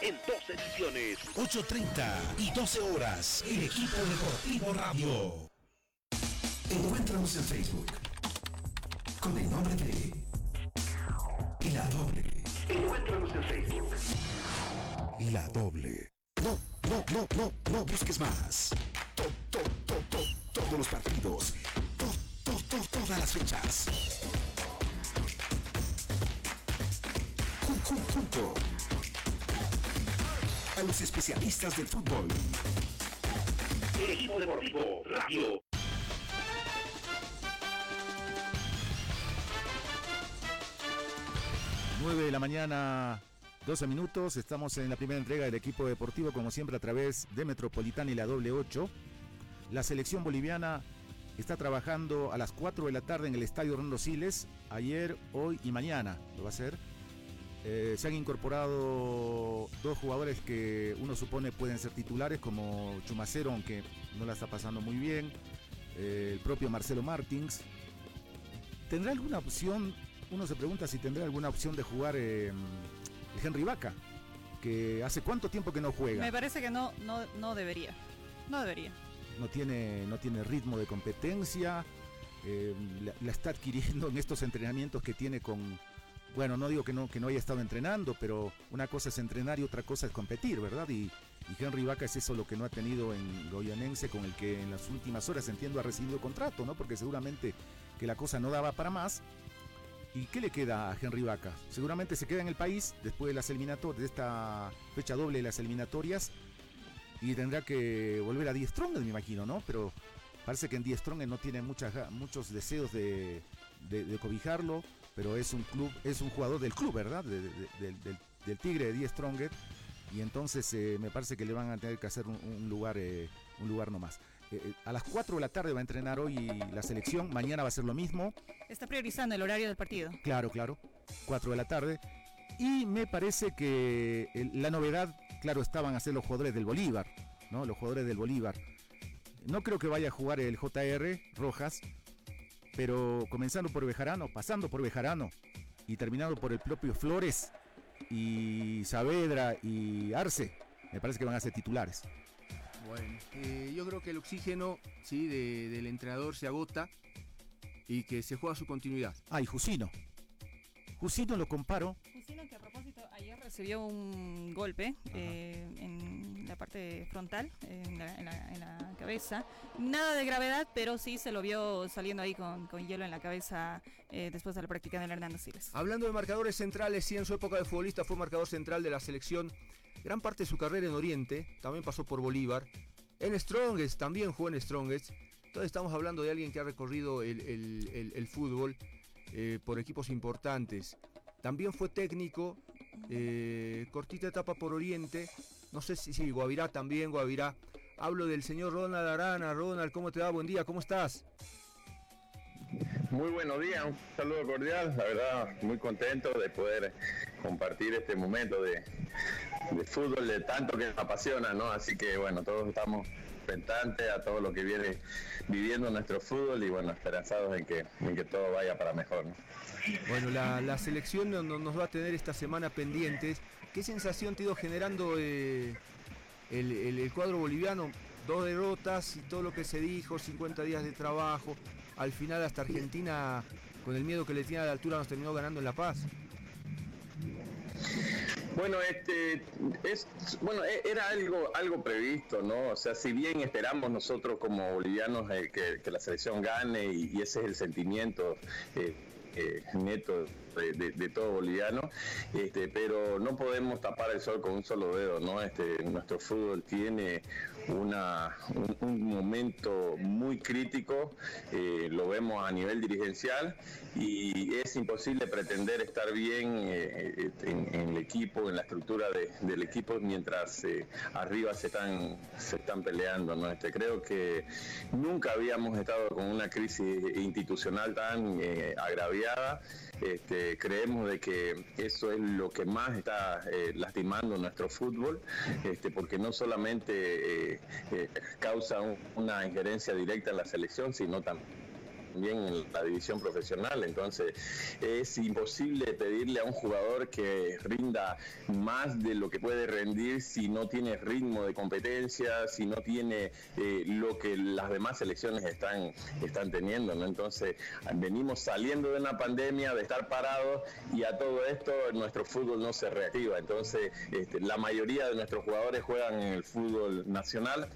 En dos ediciones, 8.30 y 12 horas, el equipo deportivo radio. Encuéntranos en Facebook con el nombre de La Doble. Encuéntranos en Facebook. La Doble. No, no, no, no, no busques más. To, to, to, to, todos los partidos. To, to, to, todas las fechas. Jun- jun- Junto a los especialistas del fútbol. El equipo deportivo radio. Nueve de la mañana, 12 minutos. Estamos en la primera entrega del equipo deportivo, como siempre, a través de Metropolitana y la doble 8. La selección boliviana está trabajando a las 4 de la tarde en el estadio Hernando Siles. Ayer, hoy y mañana lo va a hacer. Eh, se han incorporado dos jugadores que uno supone pueden ser titulares, como Chumacero, aunque no la está pasando muy bien. eh, el propio Marcelo Martins. ¿Tendrá alguna opción? Uno se pregunta si tendrá alguna opción de jugar eh, el Henry Vaca, que hace cuánto tiempo que no juega. Me parece que no, no, no debería. No debería. no tiene, no tiene ritmo de competencia, la, la está adquiriendo en estos entrenamientos que tiene con, bueno, no digo que no, que no haya estado entrenando, pero una cosa es entrenar y otra cosa es competir, ¿verdad? Y, y Henry Vaca es eso lo que no ha tenido en Goyanense, con el que en las últimas horas entiendo ha recibido contrato, ¿no? Porque seguramente que la cosa no daba para más. ¿Y qué le queda a Henry Vaca? Seguramente se queda en el país después de las eliminatorias, de esta fecha doble de las eliminatorias, y tendrá que volver a Die Strong, me imagino, ¿no? Pero parece que en Die Strong no tiene muchas, muchos deseos de, de- de cobijarlo, pero es un club, es un jugador del club, ¿verdad? De- de- del- del, del Tigre de Die Stronger, y entonces eh, me parece que le van a tener que hacer un, un lugar, eh, un lugar nomás. Eh, eh, a las 4 de la tarde va a entrenar hoy la selección, mañana va a ser lo mismo. Está priorizando el horario del partido. Claro, claro. 4 de la tarde. Y me parece que la novedad, claro, estaban a ser los jugadores del Bolívar, ¿no? Los jugadores del Bolívar. No creo que vaya a jugar el JR Rojas, pero comenzando por Bejarano, pasando por Bejarano y terminando por el propio Flores y Saavedra y Arce, me parece que van a ser titulares. Bueno, eh, yo creo que el oxígeno sí, de- del entrenador se agota y que se juega su continuidad. Ah, y Jusino. Jusino lo comparo. Jusino que a propósito ayer recibió un golpe eh, en parte frontal, en la, cabeza. Nada de gravedad, pero sí se lo vio saliendo ahí con, con hielo en la cabeza eh, después de la práctica del Hernando Siles. Hablando de marcadores centrales, sí, en su época de futbolista fue marcador central de la selección. Gran parte de su carrera en Oriente, también pasó por Bolívar. En Strongest, también jugó en Strongest. Entonces estamos hablando de alguien que ha recorrido el, el- el- el fútbol eh, por equipos importantes. También fue técnico, eh, cortita etapa por Oriente. No sé si, sí, Guavirá también, Guavirá. Hablo del señor Ronald Arana. Ronald, ¿cómo te va? Buen día, ¿cómo estás? Muy buenos días, un saludo cordial, la verdad muy contento de poder compartir este momento de, de fútbol de tanto que nos apasiona, ¿no? Así que bueno, todos estamos a todo lo que viene viviendo nuestro fútbol y bueno, esperanzados en que, en que todo vaya para mejor, ¿no? Bueno, la, la selección no- no- nos va a tener esta semana pendientes. ¿Qué sensación te ha ido generando eh, el, el- el cuadro boliviano? Dos derrotas y todo lo que se dijo, 50 días de trabajo. Al final hasta Argentina, con el miedo que le tiene a la altura, nos terminó ganando en La Paz. Bueno, este es bueno e- era algo algo previsto, ¿no? O sea, si bien esperamos nosotros como bolivianos eh, que, la selección gane y, y ese es el sentimiento eh, eh, neto de, de- de todo boliviano, este, pero no podemos tapar el sol con un solo dedo, ¿no? Este, nuestro fútbol tiene una, un, un momento muy crítico, eh, lo vemos a nivel dirigencial y es imposible pretender estar bien eh, en, en el equipo, en la estructura de- del equipo mientras eh, arriba se están, se están peleando. ¿no? Este, creo que nunca habíamos estado con una crisis institucional tan eh, agraviada. Este, creemos de que eso es lo que más está eh, lastimando nuestro fútbol, este, porque no solamente eh, eh, causa un- una injerencia directa en la selección, sino también también en la división profesional. Entonces, es imposible pedirle a un jugador que rinda más de lo que puede rendir si no tiene ritmo de competencia, si no tiene eh, lo que las demás selecciones están, están teniendo. ¿no? Entonces, venimos saliendo de una pandemia, de estar parados, y a todo esto nuestro fútbol no se reactiva. Entonces, este, la mayoría de nuestros jugadores juegan en el fútbol nacional.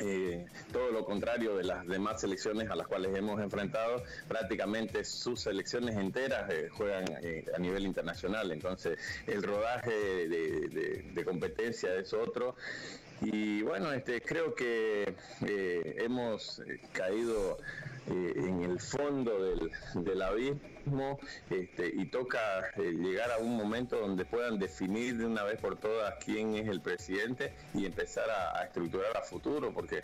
Eh, todo lo contrario de las demás selecciones a las cuales hemos enfrentado, prácticamente sus selecciones enteras eh, juegan eh, a nivel internacional, entonces el rodaje de, de- de competencia es otro. Y bueno, este, creo que eh, hemos eh, caído eh, en el fondo del, del abismo este, y toca llegar a un momento donde puedan definir de una vez por todas quién es el presidente y empezar a, a estructurar a futuro, porque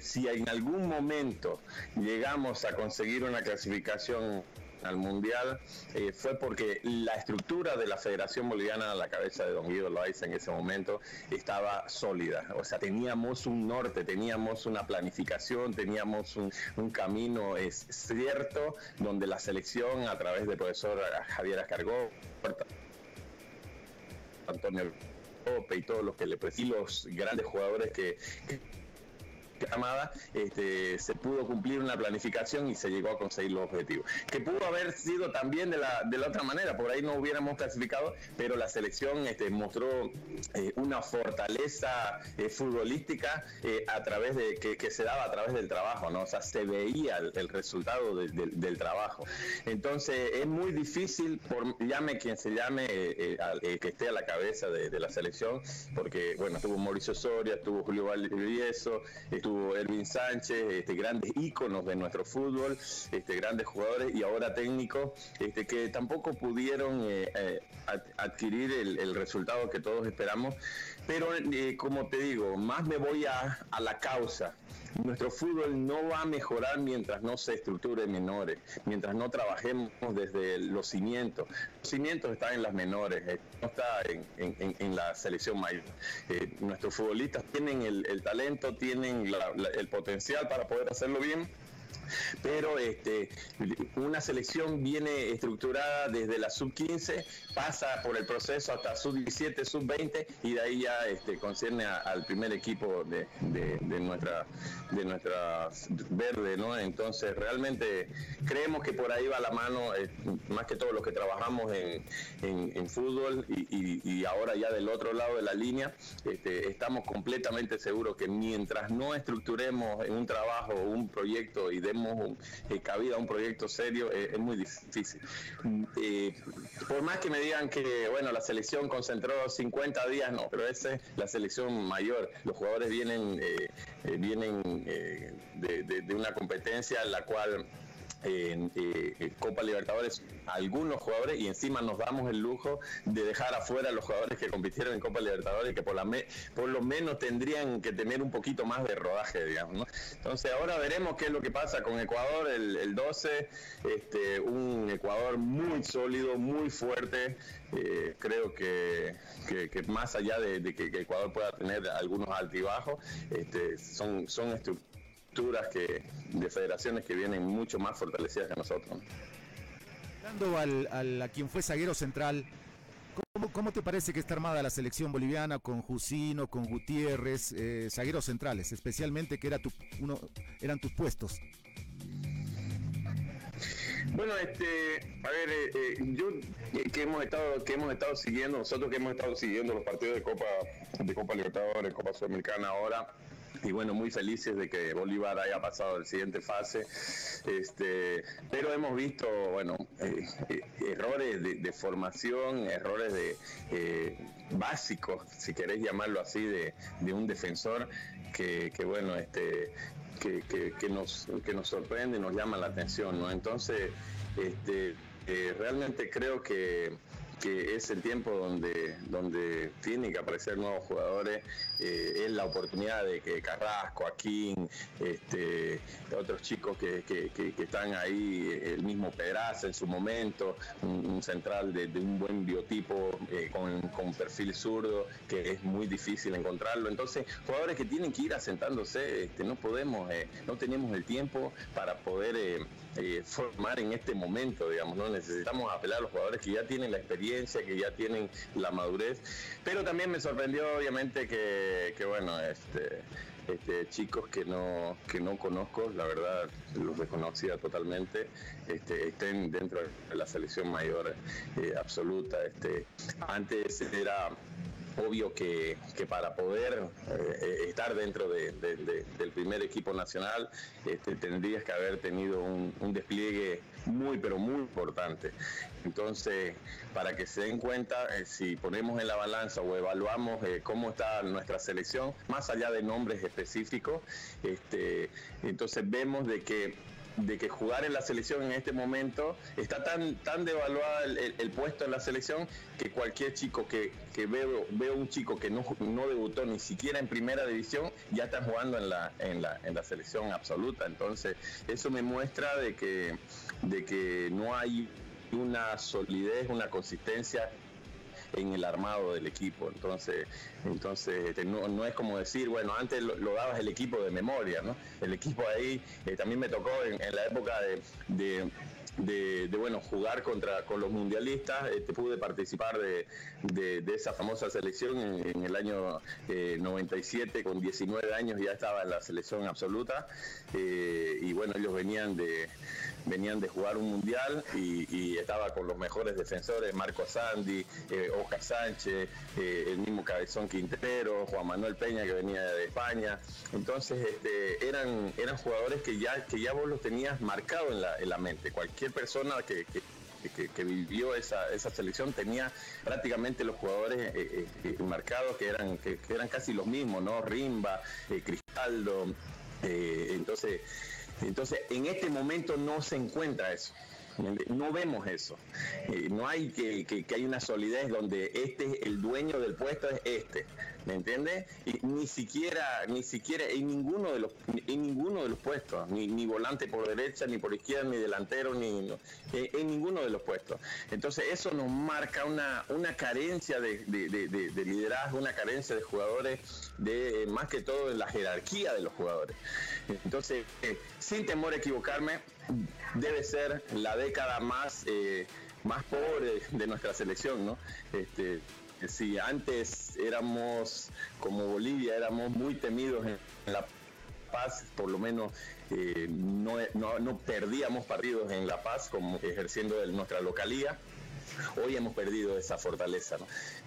si en algún momento llegamos a conseguir una clasificación al mundial eh, fue porque la estructura de la Federación Boliviana a la cabeza de Don Guido Loaiza en ese momento estaba sólida. O sea, teníamos un norte, teníamos una planificación, teníamos un, camino es cierto donde la selección a través del profesor Javier Ascargó, Antonio López y todos los que le y los grandes jugadores que Amada, este, se pudo cumplir una planificación y se llegó a conseguir los objetivos. Que pudo haber sido también de la, de la otra manera, por ahí no hubiéramos clasificado, pero la selección este, mostró eh, una fortaleza eh, futbolística eh, a través de que, se daba a través del trabajo, ¿no? O sea, se veía el, resultado de- de- del trabajo. Entonces es muy difícil, por llame quien se llame, eh, eh, que esté a la cabeza de, de la selección, porque bueno, estuvo Mauricio Soria, estuvo Julio Valdivieso, estuvo Erwin Sánchez, este, grandes íconos de nuestro fútbol, este, grandes jugadores y ahora técnicos, este, que tampoco pudieron eh, eh, ad- adquirir el, resultado que todos esperamos. Pero eh, como te digo, más me voy a la causa. Nuestro fútbol no va a mejorar mientras no se estructure en menores, mientras no trabajemos desde los cimientos. Los cimientos están en las menores, eh, no está en, en- en- la selección mayor. Eh, nuestros futbolistas tienen el, el talento, tienen la- el potencial para poder hacerlo bien. Pero este, una selección viene estructurada desde la sub 15, pasa por el proceso hasta sub 17, sub 20 y de ahí ya este, concierne al primer equipo de, de- nuestra de nuestra verde, ¿no? Entonces realmente creemos que por ahí va la mano, eh, más que todo los que trabajamos en, en- fútbol y, y- ahora ya del otro lado de la línea, este, estamos completamente seguros que mientras no estructuremos un trabajo, un proyecto y demos un- eh, cabida a un proyecto serio, eh, es muy difícil. Mm, eh, por más que me digan que, bueno, la selección concentró 50 días, no, pero esa es la selección mayor. Los jugadores vienen, vienen de, de- de una competencia en la cual en eh, Copa Libertadores algunos jugadores y encima nos damos el lujo de dejar afuera a los jugadores que compitieron en Copa Libertadores que por, la me- por lo menos tendrían que tener un poquito más de rodaje, digamos. Entonces ahora veremos qué es lo que pasa con Ecuador el, el 12, este, un Ecuador muy sólido, muy fuerte. eh, creo que, que- más allá de, que Ecuador pueda tener algunos altibajos, este, son, son estructuras que, de federaciones que vienen mucho más fortalecidas que nosotros. Hablando al, al- a quien fue zaguero central, ¿cómo, cómo te parece que está armada la selección boliviana con Jusino, con Gutiérrez, eh, zagueros centrales, especialmente que era tu, uno, eran tus puestos? Bueno, este, a ver, eh, eh, yo eh, que hemos estado, que hemos estado siguiendo, nosotros que hemos estado siguiendo los partidos de Copa, de Copa Libertadores, Copa Sudamericana ahora, y bueno, muy felices de que Bolívar haya pasado a la siguiente fase, este, pero hemos visto, bueno, eh, eh, errores de, formación, errores de eh, básicos, si querés llamarlo así, de, de un defensor que, que bueno, este, que, que, que nos, que nos sorprende nos llama la atención, ¿no? Entonces, este, realmente creo que que es el tiempo donde, donde tienen que aparecer nuevos jugadores, eh, es la oportunidad de que Carrasco, Aquín, este, otros chicos que, que- que- que están ahí, el mismo Pedraza en su momento, un, central de, de un buen biotipo eh, con, con perfil zurdo, que es muy difícil encontrarlo. Entonces, jugadores que tienen que ir asentándose, este, no podemos, eh, no tenemos el tiempo para poder... eh, formar en este momento, digamos, ¿no? Necesitamos apelar a los jugadores que ya tienen la experiencia, que ya tienen la madurez, pero también me sorprendió obviamente que, que, bueno, este, este, chicos que no, que no conozco, la verdad los desconocía totalmente, este, estén dentro de la selección mayor eh, absoluta. Este, antes era obvio que, que para poder eh, estar dentro de- de- de- del primer equipo nacional este, tendrías que haber tenido un, despliegue muy pero muy importante. Entonces, para que se den cuenta, eh, si ponemos en la balanza o evaluamos eh, cómo está nuestra selección, más allá de nombres específicos, este, entonces vemos de que de que jugar en la selección en este momento está tan tan devaluada el, el- el puesto en la selección que cualquier chico que, que veo veo un chico que no, no debutó ni siquiera en primera división ya está jugando en la en la, en la selección absoluta. Entonces eso me muestra de que de que no hay una solidez una consistencia en el armado del equipo. Entonces, entonces este, no, no es como decir, bueno, antes lo, lo dabas el equipo de memoria, ¿no? El equipo ahí eh, también me tocó en, la época de, de- bueno jugar contra con los mundialistas este, pude participar de, de- de esa famosa selección en, en el año eh, 97 con 19 años ya estaba en la selección absoluta eh, y bueno ellos venían de venían de jugar un mundial y, estaba con los mejores defensores, Marco Sandi, eh, Oscar Sánchez, eh, el mismo Cabezón Quintero, Juan Manuel Peña que venía de España. Entonces este, eran, eran jugadores que ya, que ya vos los tenías marcado en la, en la mente. Cualquier persona que, que- vivió esa, esa selección tenía prácticamente los jugadores eh, eh, marcados que eran, que, que eran casi los mismos, ¿no? Rimba, Cristaldo, entonces entonces, en este momento no se encuentra eso. No vemos eso. Eh, no hay que, que, hay una solidez donde este, el dueño del puesto es este. ¿Me entiendes? Y ni siquiera, ni siquiera en ninguno de los, en ninguno de los puestos, ni, ni volante por derecha, ni por izquierda, ni delantero, ni eh, en ninguno de los puestos. Entonces eso nos marca una, una carencia de, de- de- de- de liderazgo, una carencia de jugadores, de eh, más que todo en la jerarquía de los jugadores. Entonces, sin temor a equivocarme, debe ser la década más, eh, más pobre de nuestra selección, ¿no? Este, si antes éramos, como Bolivia, éramos muy temidos en, La Paz, por lo menos eh, no, no- perdíamos partidos en La Paz como ejerciendo de nuestra localía. Hoy hemos perdido esa fortaleza.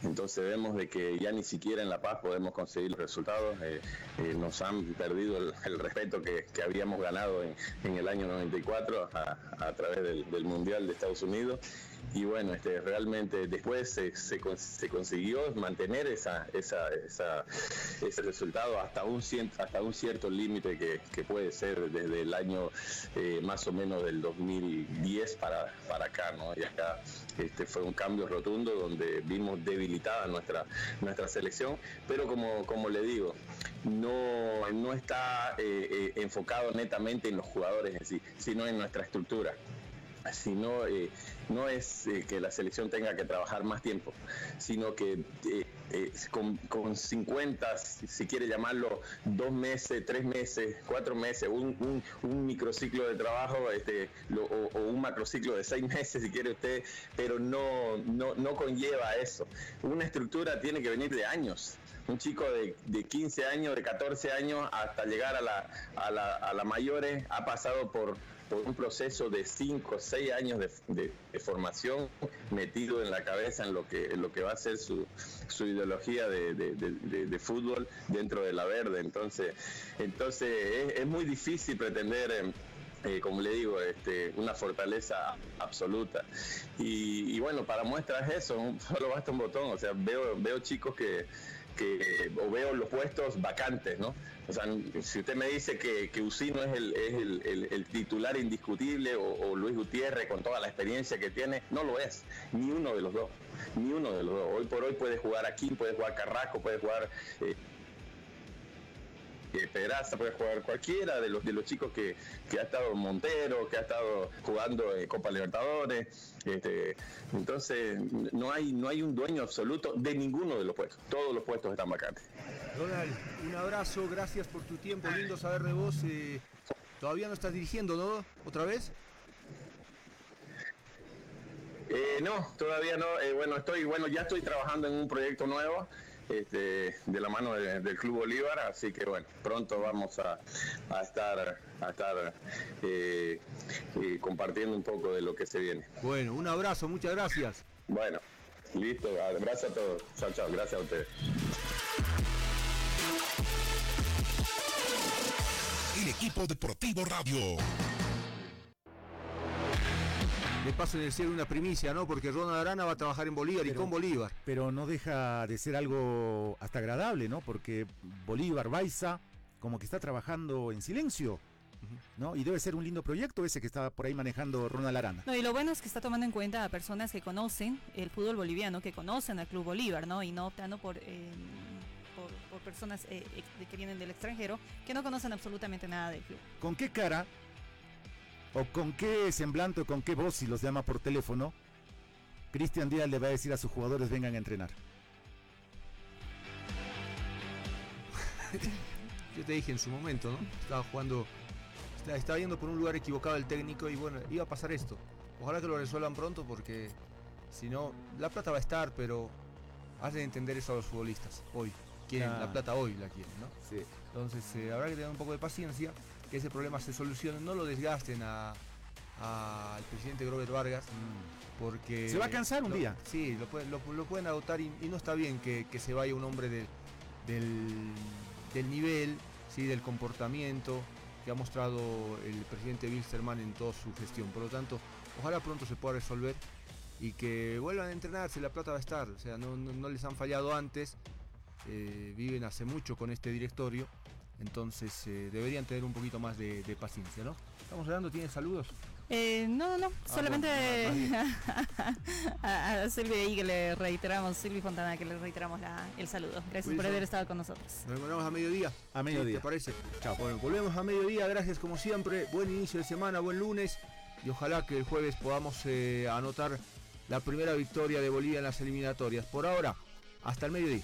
Entonces vemos de que ya ni siquiera en La Paz podemos conseguir los resultados. eh, eh, nos han perdido el, respeto que, que habíamos ganado en, en el año 94 a, a través del Mundial de Estados Unidos. Y bueno, este, realmente después se, se se consiguió mantener esa, esa, esa- ese resultado hasta un, hasta un cierto límite que, que puede ser desde el año eh, más o menos del 2010 para, para acá, ¿no? Y acá este, fue un cambio rotundo donde vimos debilitada nuestra, nuestra selección, pero como, como le digo, no, no está eh, eh, enfocado netamente en los jugadores en sí, sino en nuestra estructura sino eh, no es eh, que la selección tenga que trabajar más tiempo, sino que eh, eh, con, con 50, si quiere llamarlo, dos meses, tres meses, cuatro meses, un, un, un microciclo de trabajo este, lo- o, o un macrociclo de seis (laughs) meses, si quiere usted, pero no, no, no conlleva eso. Una estructura tiene que venir de años. Un chico de, de 15 años, de 14 años, hasta llegar a la, a la, a la mayores, ha pasado por, por un proceso de 5 o 6 años de, formación metido en la cabeza en lo que, en lo que va a ser su, su ideología de, de- de- fútbol dentro de la verde. Entonces, entonces es, muy difícil pretender... eh, eh, como le digo, este, una fortaleza absoluta. Y, y bueno, para muestras eso, (laughs) solo basta un botón. O sea, veo, veo chicos que, que o veo los puestos vacantes, ¿no? O sea, si usted me dice que, que Usino es el, es el, el- titular indiscutible o, o Luis Gutiérrez con toda la experiencia que tiene, no lo es, ni uno de los dos, ni uno de los dos. Hoy por hoy puede jugar aquí, puede jugar Carrasco, puede jugar eh, eh, Pedraza, puede jugar cualquiera de los de los chicos que, que ha estado Montero, que ha estado jugando en Copa Libertadores. Este, entonces, no hay, no hay un dueño absoluto de ninguno de los puestos. Todos los puestos están vacantes. Ronald, un abrazo, gracias por tu tiempo, lindo saber de vos. eh, todavía no estás dirigiendo, ¿no? ¿Otra vez? Eh, no, todavía no. Eh, bueno, estoy, bueno, ya estoy trabajando en un proyecto nuevo. Este, de la mano de- del Club Bolívar, así que bueno, pronto vamos a, a estar, a estar eh, eh, compartiendo un poco de lo que se viene. Bueno, un abrazo, muchas gracias. Bueno, listo, abrazo a todos. Chao, chao, gracias a ustedes. El equipo deportivo radio. De paso en el cielo una primicia, ¿no? Porque Ronald Arana va a trabajar en Bolívar y con Bolívar. Pero no deja de ser algo hasta agradable, ¿no? Porque Bolívar, Baiza, como que está trabajando en silencio, ¿no? Y debe ser un lindo proyecto ese que está por ahí manejando Ronald Arana. No, y lo bueno es que está tomando en cuenta a personas que conocen el fútbol boliviano, que conocen al Club Bolívar, ¿no? Y no optando por, eh, por, por personas eh, de- que vienen del extranjero, que no conocen absolutamente nada del club. ¿Con qué cara o con qué semblante o con qué voz si los llama por teléfono? Cristian Díaz le va a decir a sus jugadores vengan a entrenar. (laughs) Yo te dije en su momento, ¿no? Estaba jugando, estaba, yendo por un lugar equivocado el técnico y bueno, iba a pasar esto. Ojalá que lo resuelvan pronto porque si no, la plata va a estar, pero hacen entender eso a los futbolistas hoy. Quieren la plata hoy, la quieren, ¿no? Sí. Entonces eh, habrá que tener un poco de paciencia, que ese problema se solucione, no lo desgasten a- al presidente Grover Vargas, porque... Se va a cansar un lo- día. Sí, lo, pueden- lo- lo pueden agotar y, y no está bien que, que se vaya un hombre del, del, del nivel, ¿sí? del comportamiento que ha mostrado el presidente Wilstermann en toda su gestión. Por lo tanto, ojalá pronto se pueda resolver y que vuelvan a entrenarse, la plata va a estar, o sea, no, no- no les han fallado antes, eh, viven hace mucho con este directorio, entonces eh, deberían tener un poquito más de, de paciencia, ¿no? Estamos hablando, ¿tienen saludos? Eh, no, no, no, solamente bueno, (laughs) a, a Silvia ahí que le reiteramos, Silvia Fontana, que le reiteramos la- el saludo. Gracias por haber estado con nosotros. Nos encontramos a mediodía. A mediodía. ¿Te parece? Chao. Bueno, volvemos a mediodía. Gracias como siempre. Buen inicio de semana, buen lunes. Y ojalá que el jueves podamos eh, anotar la primera victoria de Bolivia en las eliminatorias. Por ahora, hasta el mediodía.